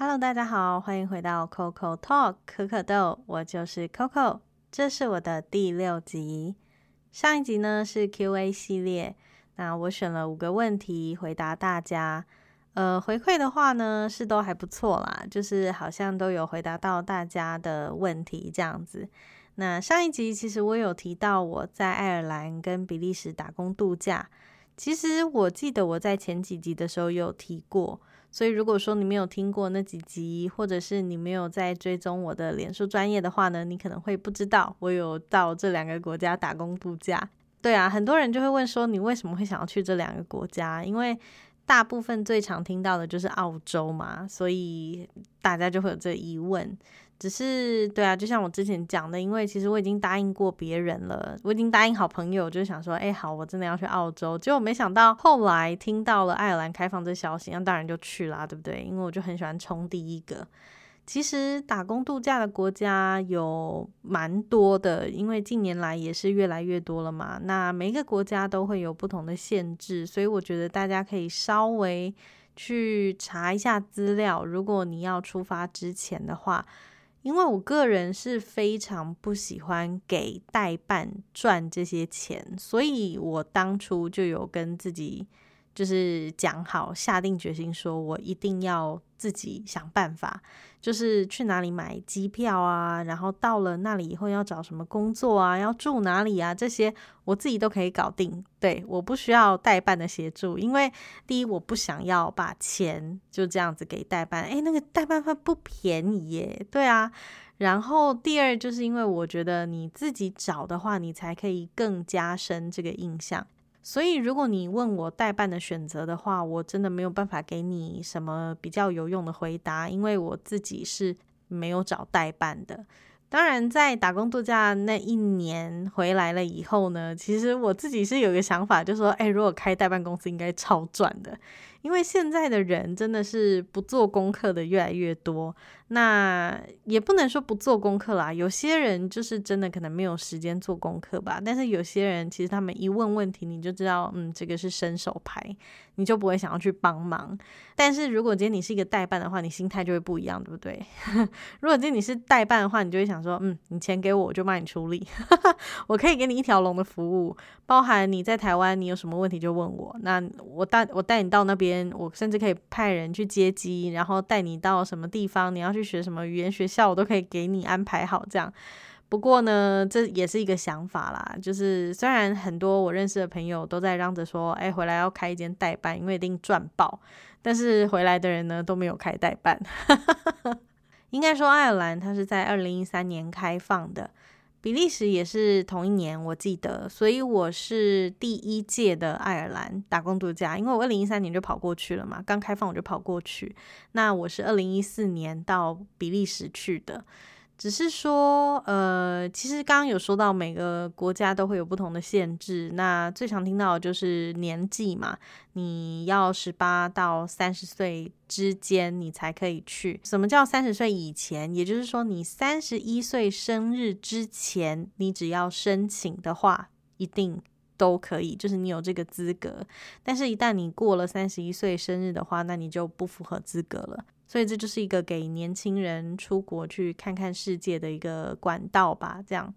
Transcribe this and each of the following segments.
Hello，大家好，欢迎回到 Coco Talk 可可豆，我就是 Coco，这是我的第六集。上一集呢是 Q&A 系列，那我选了五个问题回答大家。呃，回馈的话呢是都还不错啦，就是好像都有回答到大家的问题这样子。那上一集其实我有提到我在爱尔兰跟比利时打工度假，其实我记得我在前几集的时候有提过，所以如果说你没有听过那几集，或者是你没有在追踪我的脸书专业的话呢，你可能会不知道我有到这两个国家打工度假。对啊，很多人就会问说你为什么会想要去这两个国家？因为大部分最常听到的就是澳洲嘛，所以大家就会有这疑问。只是对啊，就像我之前讲的，因为其实我已经答应过别人了，我已经答应好朋友，就想说，哎，好，我真的要去澳洲。结果没想到后来听到了爱尔兰开放这消息，那当然就去啦，对不对？因为我就很喜欢冲第一个。其实打工度假的国家有蛮多的，因为近年来也是越来越多了嘛。那每一个国家都会有不同的限制，所以我觉得大家可以稍微去查一下资料。如果你要出发之前的话，因为我个人是非常不喜欢给代办赚这些钱，所以我当初就有跟自己。就是讲好，下定决心说，我一定要自己想办法，就是去哪里买机票啊，然后到了那里以后要找什么工作啊，要住哪里啊，这些我自己都可以搞定。对，我不需要代办的协助，因为第一，我不想要把钱就这样子给代办，诶，那个代办费不便宜耶。对啊，然后第二，就是因为我觉得你自己找的话，你才可以更加深这个印象。所以，如果你问我代办的选择的话，我真的没有办法给你什么比较有用的回答，因为我自己是没有找代办的。当然，在打工度假那一年回来了以后呢，其实我自己是有一个想法，就说，哎，如果开代办公司应该超赚的，因为现在的人真的是不做功课的越来越多。那也不能说不做功课啦，有些人就是真的可能没有时间做功课吧。但是有些人其实他们一问问题，你就知道，嗯，这个是伸手牌，你就不会想要去帮忙。但是如果今天你是一个代办的话，你心态就会不一样，对不对？如果今天你是代办的话，你就会想说，嗯，你钱给我，我就帮你处理，我可以给你一条龙的服务，包含你在台湾你有什么问题就问我，那我带我带你到那边，我甚至可以派人去接机，然后带你到什么地方，你要去。学什么语言学校，我都可以给你安排好这样。不过呢，这也是一个想法啦。就是虽然很多我认识的朋友都在嚷着说，哎，回来要开一间代办，因为一定赚爆。但是回来的人呢，都没有开代办。应该说，爱尔兰它是在二零一三年开放的。比利时也是同一年，我记得，所以我是第一届的爱尔兰打工度假，因为我二零一三年就跑过去了嘛，刚开放我就跑过去。那我是二零一四年到比利时去的。只是说，呃，其实刚刚有说到每个国家都会有不同的限制。那最常听到的就是年纪嘛，你要十八到三十岁之间你才可以去。什么叫三十岁以前？也就是说，你三十一岁生日之前，你只要申请的话，一定都可以，就是你有这个资格。但是，一旦你过了三十一岁生日的话，那你就不符合资格了。所以这就是一个给年轻人出国去看看世界的一个管道吧。这样，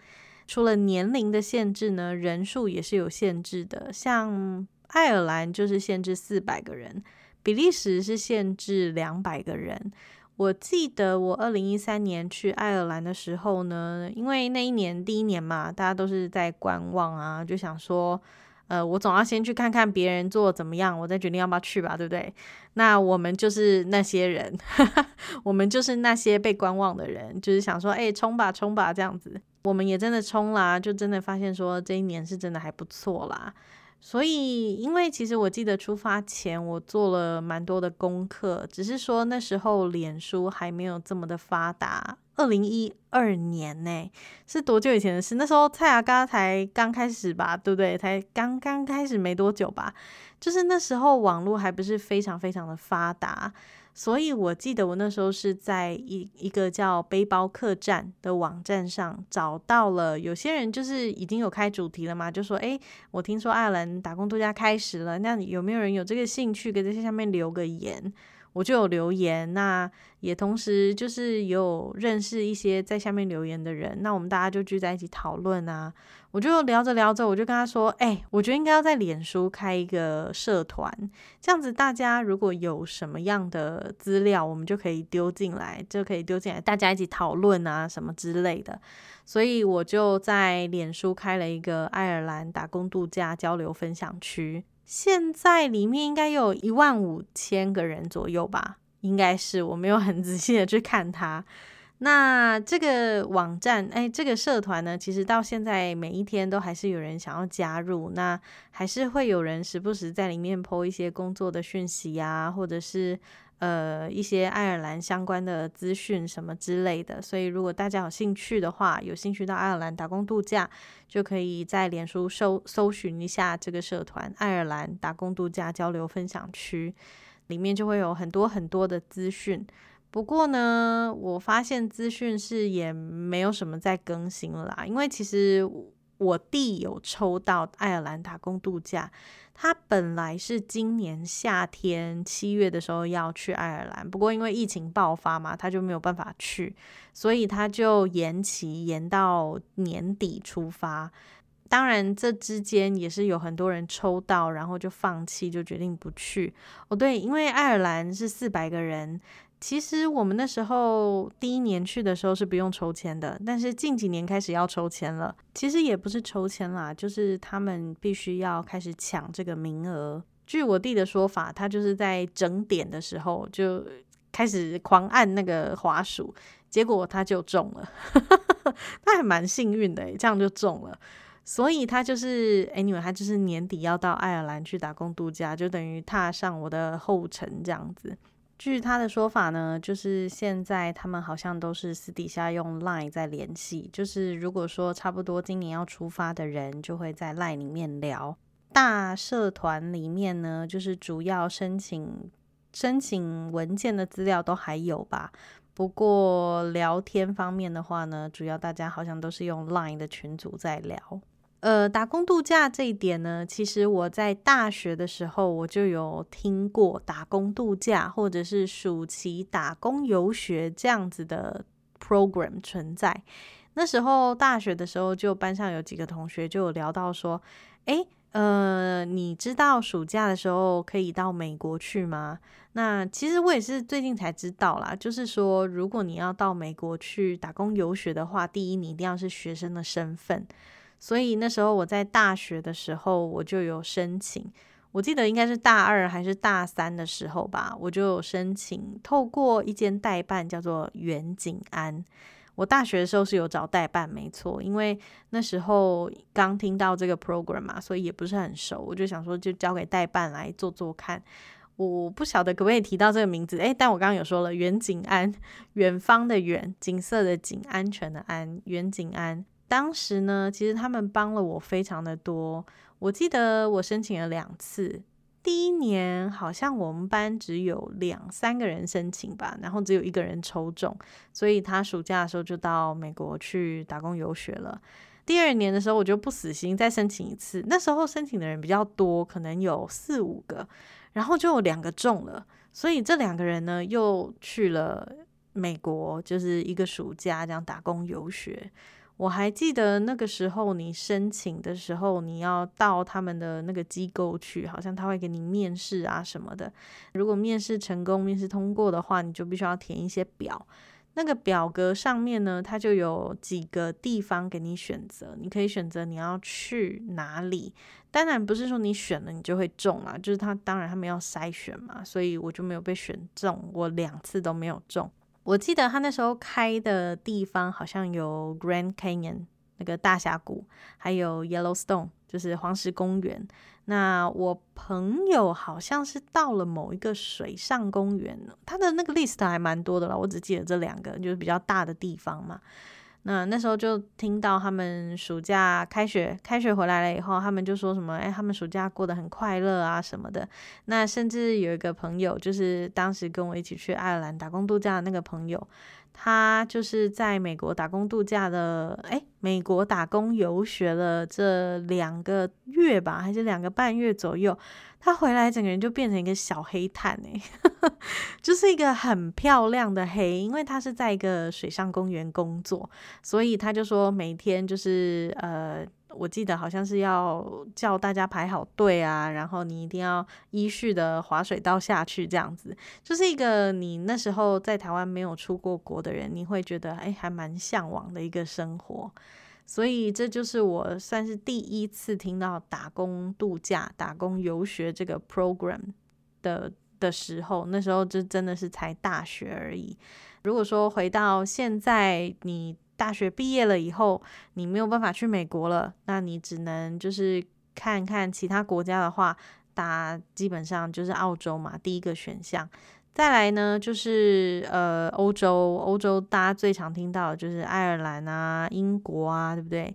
除了年龄的限制呢，人数也是有限制的。像爱尔兰就是限制四百个人，比利时是限制两百个人。我记得我二零一三年去爱尔兰的时候呢，因为那一年第一年嘛，大家都是在观望啊，就想说。呃，我总要先去看看别人做怎么样，我再决定要不要去吧，对不对？那我们就是那些人，我们就是那些被观望的人，就是想说，哎，冲吧，冲吧，这样子。我们也真的冲啦，就真的发现说这一年是真的还不错啦。所以，因为其实我记得出发前我做了蛮多的功课，只是说那时候脸书还没有这么的发达。二零一二年呢，是多久以前的事？那时候蔡雅嘎才刚开始吧，对不对？才刚刚开始没多久吧，就是那时候网络还不是非常非常的发达。所以我记得我那时候是在一一个叫背包客栈的网站上找到了，有些人就是已经有开主题了嘛，就说：“哎，我听说爱尔兰打工度假开始了，那有没有人有这个兴趣？给在下面留个言。”我就有留言，那也同时就是有认识一些在下面留言的人，那我们大家就聚在一起讨论啊。我就聊着聊着，我就跟他说：“哎，我觉得应该要在脸书开一个社团，这样子大家如果有什么样的资料，我们就可以丢进来，就可以丢进来，大家一起讨论啊什么之类的。”所以我就在脸书开了一个爱尔兰打工度假交流分享区。现在里面应该有一万五千个人左右吧，应该是我没有很仔细的去看它。那这个网站，哎，这个社团呢，其实到现在每一天都还是有人想要加入，那还是会有人时不时在里面 po 一些工作的讯息呀，或者是。呃，一些爱尔兰相关的资讯什么之类的，所以如果大家有兴趣的话，有兴趣到爱尔兰打工度假，就可以在脸书搜搜寻一下这个社团“爱尔兰打工度假交流分享区”，里面就会有很多很多的资讯。不过呢，我发现资讯是也没有什么在更新了啦，因为其实我弟有抽到爱尔兰打工度假。他本来是今年夏天七月的时候要去爱尔兰，不过因为疫情爆发嘛，他就没有办法去，所以他就延期延到年底出发。当然，这之间也是有很多人抽到，然后就放弃，就决定不去。哦，对，因为爱尔兰是四百个人。其实我们那时候第一年去的时候是不用抽签的，但是近几年开始要抽签了。其实也不是抽签啦，就是他们必须要开始抢这个名额。据我弟的说法，他就是在整点的时候就开始狂按那个滑鼠，结果他就中了，他还蛮幸运的，这样就中了。所以他就是，anyway，他就是年底要到爱尔兰去打工度假，就等于踏上我的后尘这样子。据他的说法呢，就是现在他们好像都是私底下用 Line 在联系。就是如果说差不多今年要出发的人，就会在 Line 里面聊。大社团里面呢，就是主要申请申请文件的资料都还有吧。不过聊天方面的话呢，主要大家好像都是用 Line 的群组在聊。呃，打工度假这一点呢，其实我在大学的时候我就有听过打工度假或者是暑期打工游学这样子的 program 存在。那时候大学的时候，就班上有几个同学就有聊到说，诶，呃，你知道暑假的时候可以到美国去吗？那其实我也是最近才知道啦，就是说如果你要到美国去打工游学的话，第一你一定要是学生的身份。所以那时候我在大学的时候，我就有申请。我记得应该是大二还是大三的时候吧，我就有申请透过一间代办叫做远景安。我大学的时候是有找代办，没错，因为那时候刚听到这个 program 嘛，所以也不是很熟，我就想说就交给代办来做做看。我不晓得可不可以提到这个名字，诶，但我刚刚有说了，远景安，远方的远，景色的景，安全的安，远景安。当时呢，其实他们帮了我非常的多。我记得我申请了两次，第一年好像我们班只有两三个人申请吧，然后只有一个人抽中，所以他暑假的时候就到美国去打工游学了。第二年的时候，我就不死心，再申请一次。那时候申请的人比较多，可能有四五个，然后就有两个中了，所以这两个人呢又去了美国，就是一个暑假这样打工游学。我还记得那个时候，你申请的时候，你要到他们的那个机构去，好像他会给你面试啊什么的。如果面试成功、面试通过的话，你就必须要填一些表。那个表格上面呢，它就有几个地方给你选择，你可以选择你要去哪里。当然不是说你选了你就会中啊，就是他当然他们要筛选嘛，所以我就没有被选中，我两次都没有中。我记得他那时候开的地方好像有 Grand Canyon 那个大峡谷，还有 Yellowstone 就是黄石公园。那我朋友好像是到了某一个水上公园，他的那个 list 还蛮多的了，我只记得这两个就是比较大的地方嘛。那那时候就听到他们暑假开学，开学回来了以后，他们就说什么，哎，他们暑假过得很快乐啊什么的。那甚至有一个朋友，就是当时跟我一起去爱尔兰打工度假的那个朋友，他就是在美国打工度假的，哎，美国打工游学了这两个月吧，还是两个半月左右，他回来整个人就变成一个小黑炭哎，就是一个很漂亮的黑，因为他是在一个水上公园工作，所以他就说每天就是呃。我记得好像是要叫大家排好队啊，然后你一定要依序的滑水道下去，这样子就是一个你那时候在台湾没有出过国的人，你会觉得哎，还蛮向往的一个生活。所以这就是我算是第一次听到打工度假、打工游学这个 program 的的时候，那时候就真的是才大学而已。如果说回到现在，你。大学毕业了以后，你没有办法去美国了，那你只能就是看看其他国家的话，打基本上就是澳洲嘛，第一个选项。再来呢，就是呃，欧洲，欧洲大家最常听到的就是爱尔兰啊、英国啊，对不对？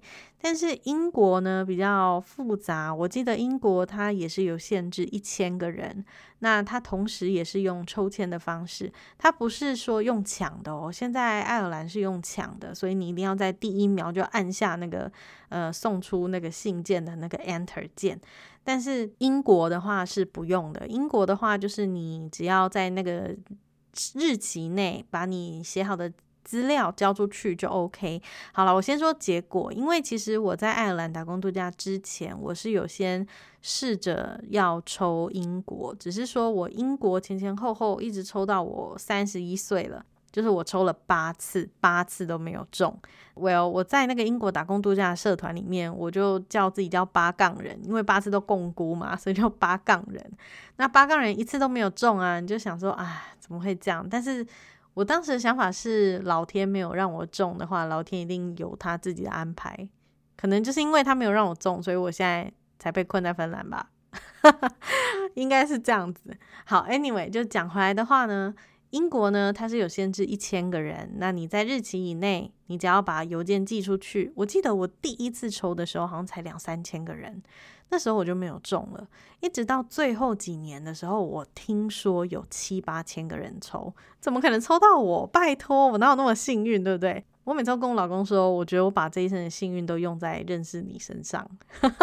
但是英国呢比较复杂，我记得英国它也是有限制一千个人，那它同时也是用抽签的方式，它不是说用抢的哦。现在爱尔兰是用抢的，所以你一定要在第一秒就按下那个呃送出那个信件的那个 Enter 键。但是英国的话是不用的。英国的话就是你只要在那个日期内把你写好的资料交出去就 OK。好了，我先说结果，因为其实我在爱尔兰打工度假之前，我是有先试着要抽英国，只是说我英国前前后后一直抽到我三十一岁了。就是我抽了八次，八次都没有中。Well，我在那个英国打工度假社团里面，我就叫自己叫八杠人，因为八次都共估嘛，所以叫八杠人。那八杠人一次都没有中啊，你就想说，啊，怎么会这样？但是我当时的想法是，老天没有让我中的话，老天一定有他自己的安排。可能就是因为他没有让我中，所以我现在才被困在芬兰吧，应该是这样子。好，Anyway，就讲回来的话呢。英国呢，它是有限制一千个人。那你在日期以内，你只要把邮件寄出去。我记得我第一次抽的时候，好像才两三千个人，那时候我就没有中了。一直到最后几年的时候，我听说有七八千个人抽，怎么可能抽到我？拜托，我哪有那么幸运，对不对？我每次跟我老公说，我觉得我把这一生的幸运都用在认识你身上，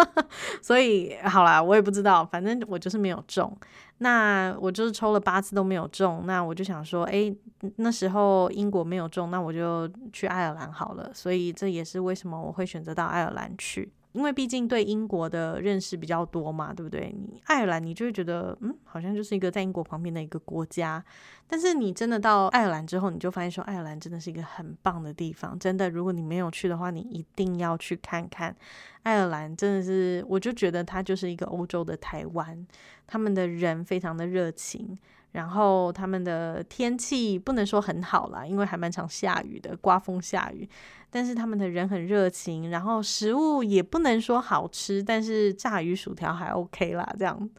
所以好啦，我也不知道，反正我就是没有中。那我就是抽了八次都没有中，那我就想说，诶，那时候英国没有中，那我就去爱尔兰好了。所以这也是为什么我会选择到爱尔兰去。因为毕竟对英国的认识比较多嘛，对不对？你爱尔兰，你就会觉得，嗯，好像就是一个在英国旁边的一个国家。但是你真的到爱尔兰之后，你就发现说，爱尔兰真的是一个很棒的地方。真的，如果你没有去的话，你一定要去看看。爱尔兰真的是，我就觉得它就是一个欧洲的台湾。他们的人非常的热情。然后他们的天气不能说很好啦，因为还蛮常下雨的，刮风下雨。但是他们的人很热情，然后食物也不能说好吃，但是炸鱼薯条还 OK 啦，这样。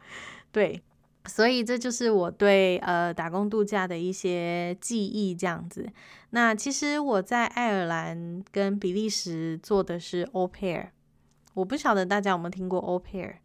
对，所以这就是我对呃打工度假的一些记忆，这样子。那其实我在爱尔兰跟比利时做的是 o pair，我不晓得大家有没有听过 o pair。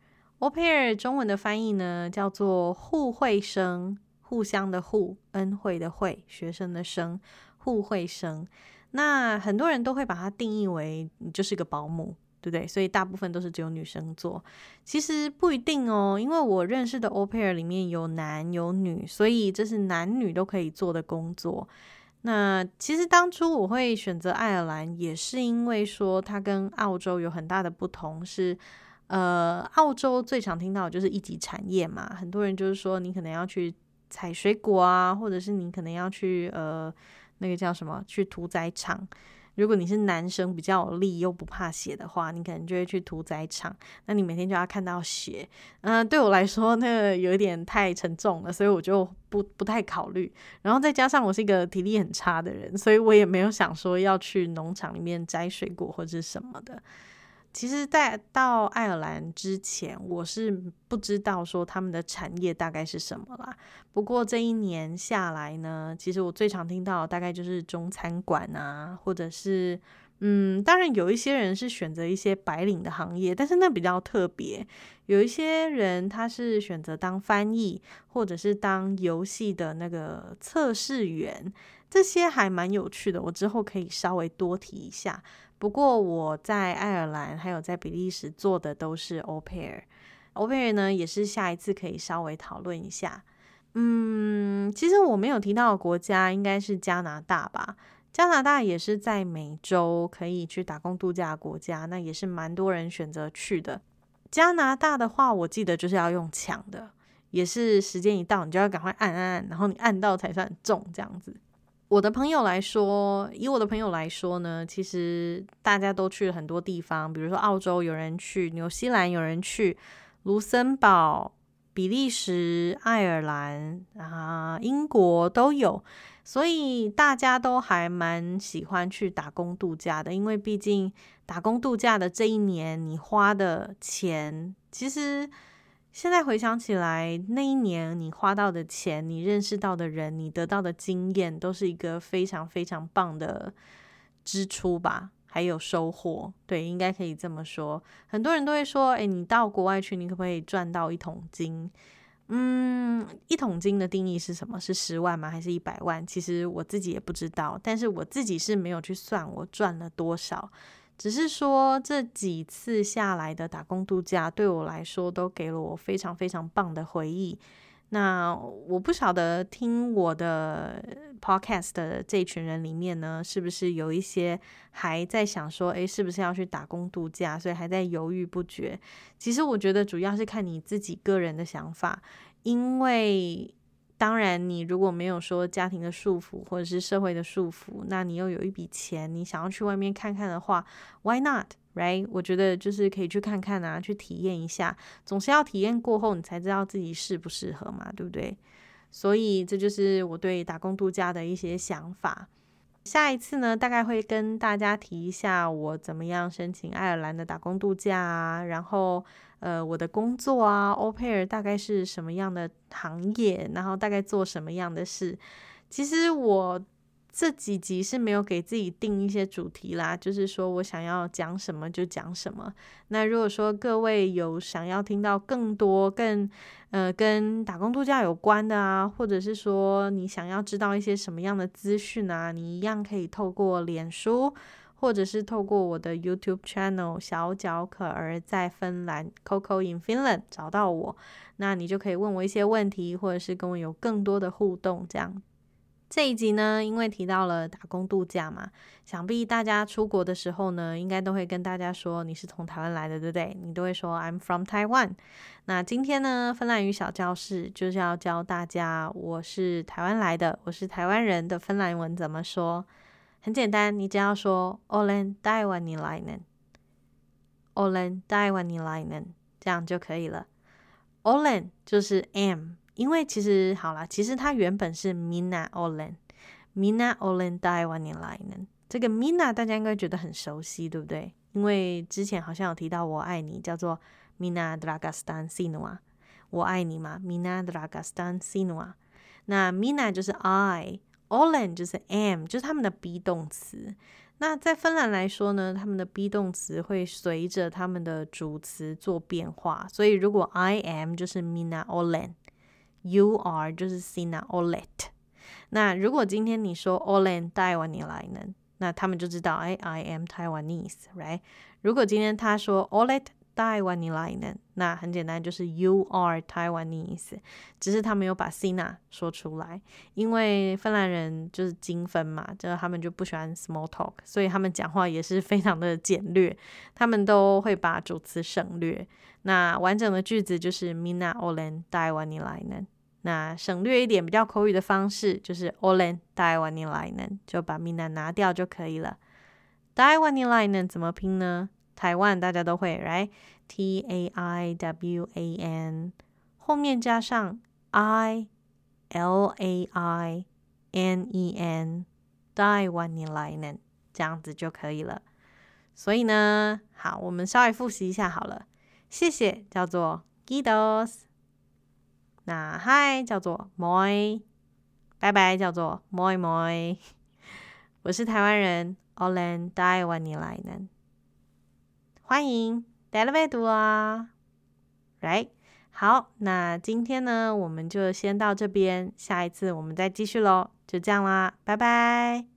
au pair 中文的翻译呢叫做互惠生。互相的互，恩惠的惠，学生的生，互惠生。那很多人都会把它定义为你就是个保姆，对不对？所以大部分都是只有女生做。其实不一定哦，因为我认识的欧佩尔里面有男有女，所以这是男女都可以做的工作。那其实当初我会选择爱尔兰，也是因为说它跟澳洲有很大的不同，是呃，澳洲最常听到的就是一级产业嘛，很多人就是说你可能要去。采水果啊，或者是你可能要去呃，那个叫什么，去屠宰场。如果你是男生，比较有力又不怕血的话，你可能就会去屠宰场。那你每天就要看到血，嗯，对我来说那个有一点太沉重了，所以我就不不太考虑。然后再加上我是一个体力很差的人，所以我也没有想说要去农场里面摘水果或者什么的。其实，在到爱尔兰之前，我是不知道说他们的产业大概是什么啦。不过这一年下来呢，其实我最常听到大概就是中餐馆啊，或者是嗯，当然有一些人是选择一些白领的行业，但是那比较特别。有一些人他是选择当翻译，或者是当游戏的那个测试员，这些还蛮有趣的。我之后可以稍微多提一下。不过我在爱尔兰还有在比利时做的都是 au pair，au pair 呢也是下一次可以稍微讨论一下。嗯，其实我没有提到的国家应该是加拿大吧？加拿大也是在美洲可以去打工度假的国家，那也是蛮多人选择去的。加拿大的话，我记得就是要用抢的，也是时间一到你就要赶快按按按，然后你按到才算中这样子。我的朋友来说，以我的朋友来说呢，其实大家都去了很多地方，比如说澳洲有人去，纽西兰有人去，卢森堡、比利时、爱尔兰啊、英国都有，所以大家都还蛮喜欢去打工度假的，因为毕竟打工度假的这一年，你花的钱其实。现在回想起来，那一年你花到的钱，你认识到的人，你得到的经验，都是一个非常非常棒的支出吧，还有收获。对，应该可以这么说。很多人都会说：“哎，你到国外去，你可不可以赚到一桶金？”嗯，一桶金的定义是什么？是十万吗？还是一百万？其实我自己也不知道，但是我自己是没有去算我赚了多少。只是说这几次下来的打工度假对我来说都给了我非常非常棒的回忆。那我不晓得听我的 podcast 的这群人里面呢，是不是有一些还在想说，诶，是不是要去打工度假，所以还在犹豫不决。其实我觉得主要是看你自己个人的想法，因为。当然，你如果没有说家庭的束缚或者是社会的束缚，那你又有一笔钱，你想要去外面看看的话，Why not？Right？我觉得就是可以去看看啊，去体验一下。总是要体验过后，你才知道自己适不适合嘛，对不对？所以这就是我对打工度假的一些想法。下一次呢，大概会跟大家提一下我怎么样申请爱尔兰的打工度假啊，然后。呃，我的工作啊，au pair 大概是什么样的行业？然后大概做什么样的事？其实我这几集是没有给自己定一些主题啦，就是说我想要讲什么就讲什么。那如果说各位有想要听到更多、更呃跟打工度假有关的啊，或者是说你想要知道一些什么样的资讯啊，你一样可以透过脸书。或者是透过我的 YouTube channel 小脚可儿在芬兰 Coco in Finland 找到我，那你就可以问我一些问题，或者是跟我有更多的互动。这样这一集呢，因为提到了打工度假嘛，想必大家出国的时候呢，应该都会跟大家说你是从台湾来的，对不对？你都会说 I'm from Taiwan。那今天呢，芬兰语小教室就是要教大家我是台湾来的，我是台湾人的芬兰文怎么说。很简单，你只要说 “Olen Taiwaninen”，“Olen Taiwaninen” 这样就可以了。“Olen” 就是 “am”，因为其实好了，其实它原本是 “Mina Olen”，“Mina Olen Taiwaninen”。这个 “Mina” 大家应该觉得很熟悉，对不对？因为之前好像有提到“我爱你”，叫做 “Mina Dragastan Sinua”，我爱你嘛，“Mina Dragastan Sinua”。那 “Mina” 就是 “I”。Olen 就是 am，就是他们的 be 动词。那在芬兰来说呢，他们的 be 动词会随着他们的主词做变化。所以如果 I am 就是 Mina Olen you are 就是 Sina Olet。那如果今天你说 Olen 带完你来呢，那他们就知道哎，I am Taiwanese，right？如果今天他说 Olet。Taiwanese，那很简单，就是 You are Taiwanese，只是他没有把 Sina 说出来，因为芬兰人就是精分嘛，就他们就不喜欢 small talk，所以他们讲话也是非常的简略，他们都会把主词省略。那完整的句子就是 Mina Olen Taiwanese，那省略一点比较口语的方式就是 Olen Taiwanese，就把 Mina 拿掉就可以了。Taiwanese 怎么拼呢？台湾大家都会，right？T A I W A N，后面加上 I L A I N E N，台湾尼莱嫩，这样子就可以了。所以呢，好，我们稍微复习一下好了。谢谢叫做 Gidos，那 Hi 叫做 Moi，拜拜叫做 Moi Moi。我是台湾人，Olen 台湾尼莱嫩。欢迎来了阅读啊，right？好，那今天呢，我们就先到这边，下一次我们再继续喽，就这样啦，拜拜。